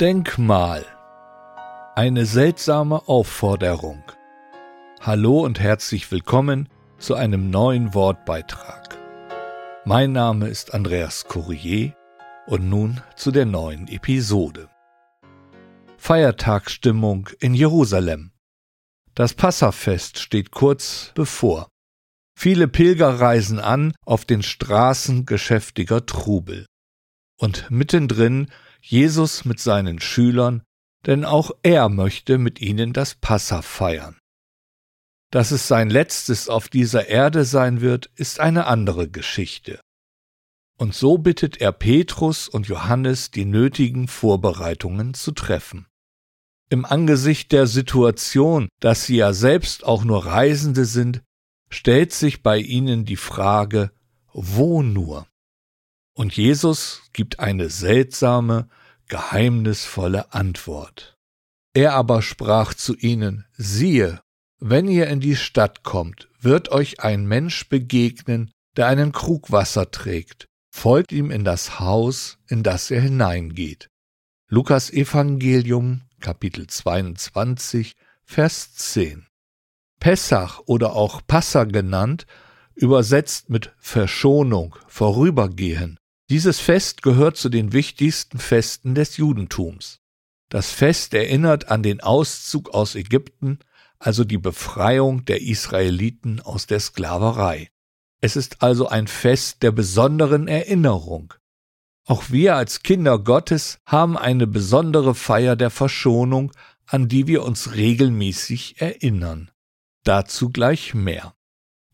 Denkmal. Eine seltsame Aufforderung. Hallo und herzlich willkommen zu einem neuen Wortbeitrag. Mein Name ist Andreas Courier und nun zu der neuen Episode. Feiertagsstimmung in Jerusalem. Das Passafest steht kurz bevor. Viele Pilger reisen an auf den Straßen geschäftiger Trubel. Und mittendrin Jesus mit seinen Schülern, denn auch er möchte mit ihnen das Passa feiern. Dass es sein letztes auf dieser Erde sein wird, ist eine andere Geschichte. Und so bittet er Petrus und Johannes, die nötigen Vorbereitungen zu treffen. Im Angesicht der Situation, dass sie ja selbst auch nur Reisende sind, stellt sich bei ihnen die Frage, wo nur? Und Jesus gibt eine seltsame, geheimnisvolle Antwort. Er aber sprach zu ihnen, siehe, wenn ihr in die Stadt kommt, wird euch ein Mensch begegnen, der einen Krug Wasser trägt, folgt ihm in das Haus, in das er hineingeht. Lukas Evangelium, Kapitel 22, Vers 10. Pessach oder auch Passa genannt, übersetzt mit Verschonung, Vorübergehen, dieses Fest gehört zu den wichtigsten Festen des Judentums. Das Fest erinnert an den Auszug aus Ägypten, also die Befreiung der Israeliten aus der Sklaverei. Es ist also ein Fest der besonderen Erinnerung. Auch wir als Kinder Gottes haben eine besondere Feier der Verschonung, an die wir uns regelmäßig erinnern. Dazu gleich mehr.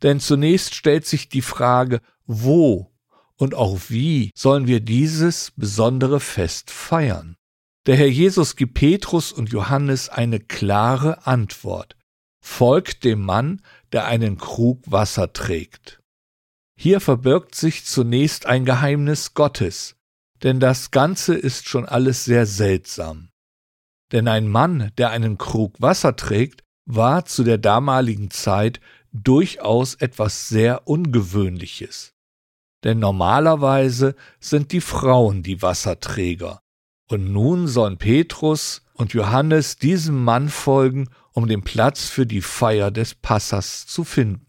Denn zunächst stellt sich die Frage, wo und auch wie sollen wir dieses besondere Fest feiern? Der Herr Jesus gibt Petrus und Johannes eine klare Antwort. Folgt dem Mann, der einen Krug Wasser trägt. Hier verbirgt sich zunächst ein Geheimnis Gottes, denn das Ganze ist schon alles sehr seltsam. Denn ein Mann, der einen Krug Wasser trägt, war zu der damaligen Zeit durchaus etwas sehr Ungewöhnliches denn normalerweise sind die Frauen die Wasserträger. Und nun sollen Petrus und Johannes diesem Mann folgen, um den Platz für die Feier des Passers zu finden.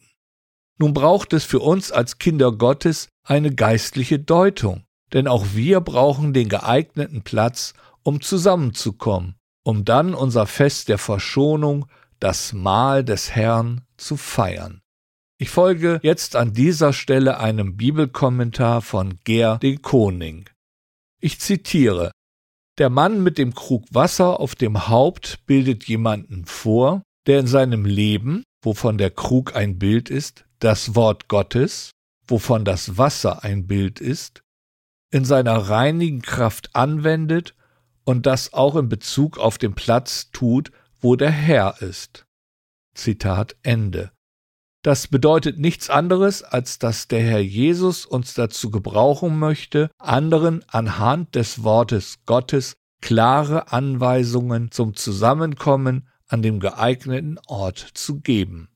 Nun braucht es für uns als Kinder Gottes eine geistliche Deutung, denn auch wir brauchen den geeigneten Platz, um zusammenzukommen, um dann unser Fest der Verschonung, das Mahl des Herrn, zu feiern. Ich folge jetzt an dieser Stelle einem Bibelkommentar von Ger de Koning. Ich zitiere Der Mann mit dem Krug Wasser auf dem Haupt bildet jemanden vor, der in seinem Leben, wovon der Krug ein Bild ist, das Wort Gottes, wovon das Wasser ein Bild ist, in seiner reinigen Kraft anwendet und das auch in Bezug auf den Platz tut, wo der Herr ist. Zitat Ende. Das bedeutet nichts anderes, als dass der Herr Jesus uns dazu gebrauchen möchte, anderen anhand des Wortes Gottes klare Anweisungen zum Zusammenkommen an dem geeigneten Ort zu geben.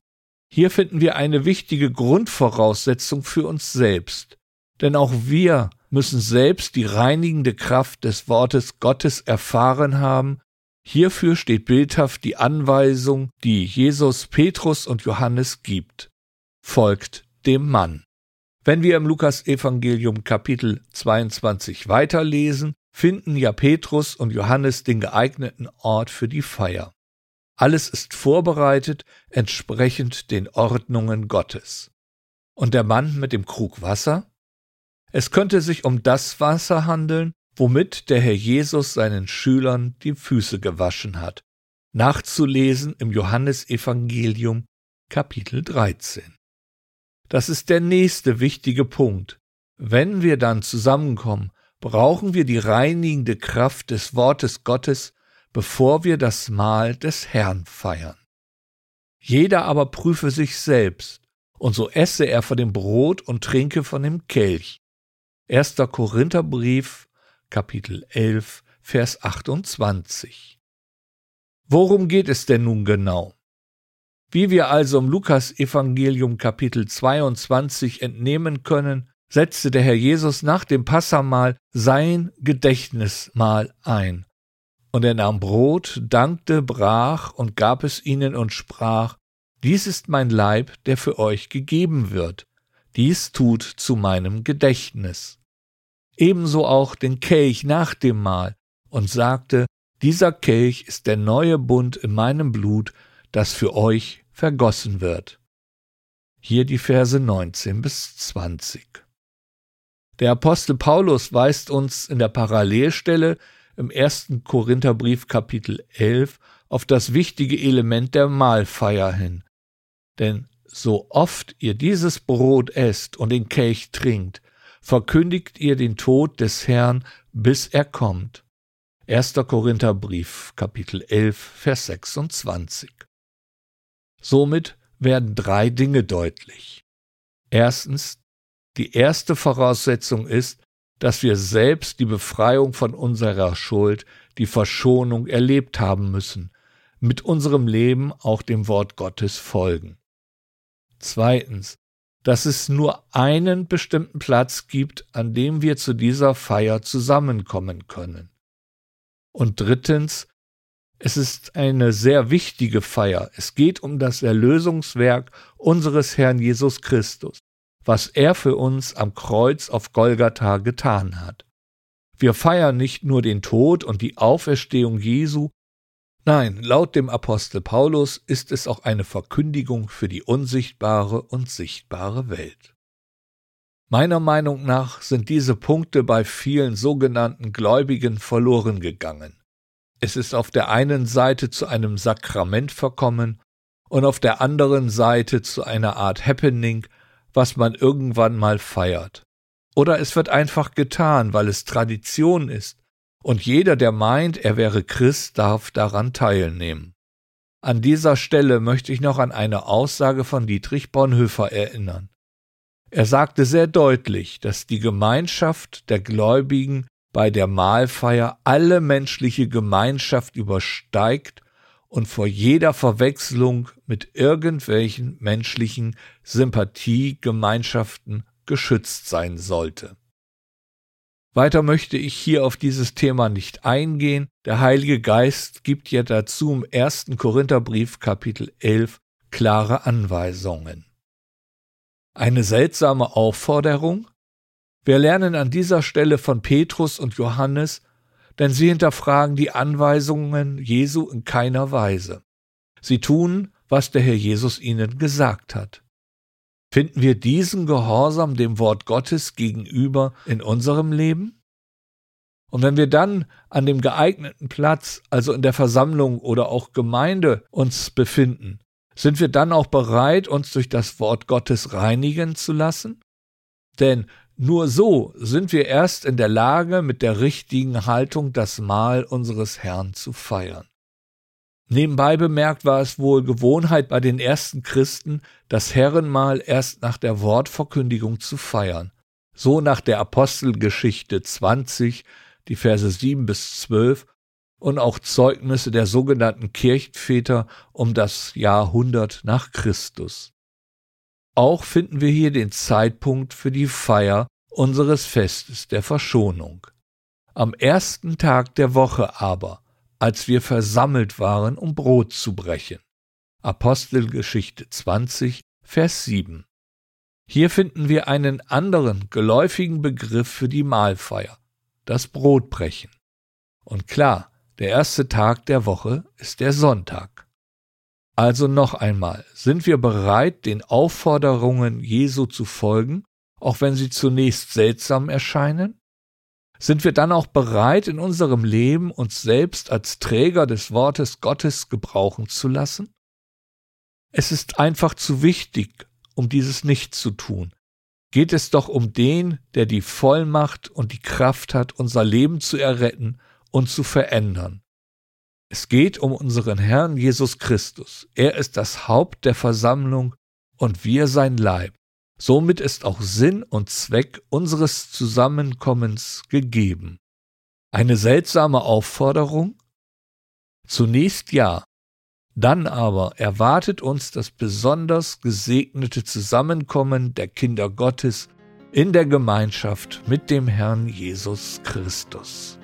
Hier finden wir eine wichtige Grundvoraussetzung für uns selbst, denn auch wir müssen selbst die reinigende Kraft des Wortes Gottes erfahren haben Hierfür steht bildhaft die Anweisung, die Jesus Petrus und Johannes gibt. Folgt dem Mann. Wenn wir im Lukas Evangelium Kapitel 22 weiterlesen, finden ja Petrus und Johannes den geeigneten Ort für die Feier. Alles ist vorbereitet entsprechend den Ordnungen Gottes. Und der Mann mit dem Krug Wasser? Es könnte sich um das Wasser handeln, womit der Herr Jesus seinen Schülern die Füße gewaschen hat, nachzulesen im Johannesevangelium Kapitel 13. Das ist der nächste wichtige Punkt. Wenn wir dann zusammenkommen, brauchen wir die reinigende Kraft des Wortes Gottes, bevor wir das Mahl des Herrn feiern. Jeder aber prüfe sich selbst, und so esse er von dem Brot und trinke von dem Kelch. 1. Korintherbrief, Kapitel 11, Vers 28. Worum geht es denn nun genau? Wie wir also im Lukas Evangelium Kapitel 22 entnehmen können, setzte der Herr Jesus nach dem Passamahl sein Gedächtnismahl ein. Und er nahm Brot, dankte, brach und gab es ihnen und sprach, Dies ist mein Leib, der für euch gegeben wird. Dies tut zu meinem Gedächtnis. Ebenso auch den Kelch nach dem Mahl und sagte, Dieser Kelch ist der neue Bund in meinem Blut, das für euch vergossen wird. Hier die Verse 19 bis 20. Der Apostel Paulus weist uns in der Parallelstelle im ersten Korintherbrief Kapitel 11 auf das wichtige Element der Mahlfeier hin. Denn so oft ihr dieses Brot esst und den Kelch trinkt, verkündigt ihr den Tod des Herrn, bis er kommt. 1. Korintherbrief Kapitel 11 Vers 26. Somit werden drei Dinge deutlich. Erstens, die erste Voraussetzung ist, dass wir selbst die Befreiung von unserer Schuld, die Verschonung erlebt haben müssen, mit unserem Leben auch dem Wort Gottes folgen. Zweitens, dass es nur einen bestimmten Platz gibt, an dem wir zu dieser Feier zusammenkommen können. Und drittens, es ist eine sehr wichtige Feier. Es geht um das Erlösungswerk unseres Herrn Jesus Christus was er für uns am Kreuz auf Golgatha getan hat. Wir feiern nicht nur den Tod und die Auferstehung Jesu, nein, laut dem Apostel Paulus ist es auch eine Verkündigung für die unsichtbare und sichtbare Welt. Meiner Meinung nach sind diese Punkte bei vielen sogenannten Gläubigen verloren gegangen. Es ist auf der einen Seite zu einem Sakrament verkommen und auf der anderen Seite zu einer Art Happening, was man irgendwann mal feiert. Oder es wird einfach getan, weil es Tradition ist, und jeder, der meint, er wäre Christ, darf daran teilnehmen. An dieser Stelle möchte ich noch an eine Aussage von Dietrich Bonhoeffer erinnern. Er sagte sehr deutlich, dass die Gemeinschaft der Gläubigen bei der Mahlfeier alle menschliche Gemeinschaft übersteigt und vor jeder Verwechslung mit irgendwelchen menschlichen Sympathiegemeinschaften geschützt sein sollte. Weiter möchte ich hier auf dieses Thema nicht eingehen. Der Heilige Geist gibt ja dazu im ersten Korintherbrief Kapitel 11 klare Anweisungen. Eine seltsame Aufforderung? Wir lernen an dieser Stelle von Petrus und Johannes, denn sie hinterfragen die Anweisungen Jesu in keiner Weise. Sie tun, was der Herr Jesus ihnen gesagt hat. Finden wir diesen Gehorsam dem Wort Gottes gegenüber in unserem Leben? Und wenn wir dann an dem geeigneten Platz, also in der Versammlung oder auch Gemeinde uns befinden, sind wir dann auch bereit, uns durch das Wort Gottes reinigen zu lassen? Denn nur so sind wir erst in der Lage, mit der richtigen Haltung das Mahl unseres Herrn zu feiern. Nebenbei bemerkt war es wohl Gewohnheit bei den ersten Christen, das Herrenmahl erst nach der Wortverkündigung zu feiern. So nach der Apostelgeschichte 20, die Verse 7 bis 12 und auch Zeugnisse der sogenannten Kirchväter um das Jahrhundert nach Christus. Auch finden wir hier den Zeitpunkt für die Feier unseres Festes der Verschonung. Am ersten Tag der Woche aber, als wir versammelt waren, um Brot zu brechen. Apostelgeschichte 20, Vers 7. Hier finden wir einen anderen geläufigen Begriff für die Mahlfeier, das Brotbrechen. Und klar, der erste Tag der Woche ist der Sonntag. Also noch einmal, sind wir bereit, den Aufforderungen Jesu zu folgen, auch wenn sie zunächst seltsam erscheinen? Sind wir dann auch bereit, in unserem Leben uns selbst als Träger des Wortes Gottes gebrauchen zu lassen? Es ist einfach zu wichtig, um dieses nicht zu tun. Geht es doch um den, der die Vollmacht und die Kraft hat, unser Leben zu erretten und zu verändern. Es geht um unseren Herrn Jesus Christus. Er ist das Haupt der Versammlung und wir sein Leib. Somit ist auch Sinn und Zweck unseres Zusammenkommens gegeben. Eine seltsame Aufforderung? Zunächst ja, dann aber erwartet uns das besonders gesegnete Zusammenkommen der Kinder Gottes in der Gemeinschaft mit dem Herrn Jesus Christus.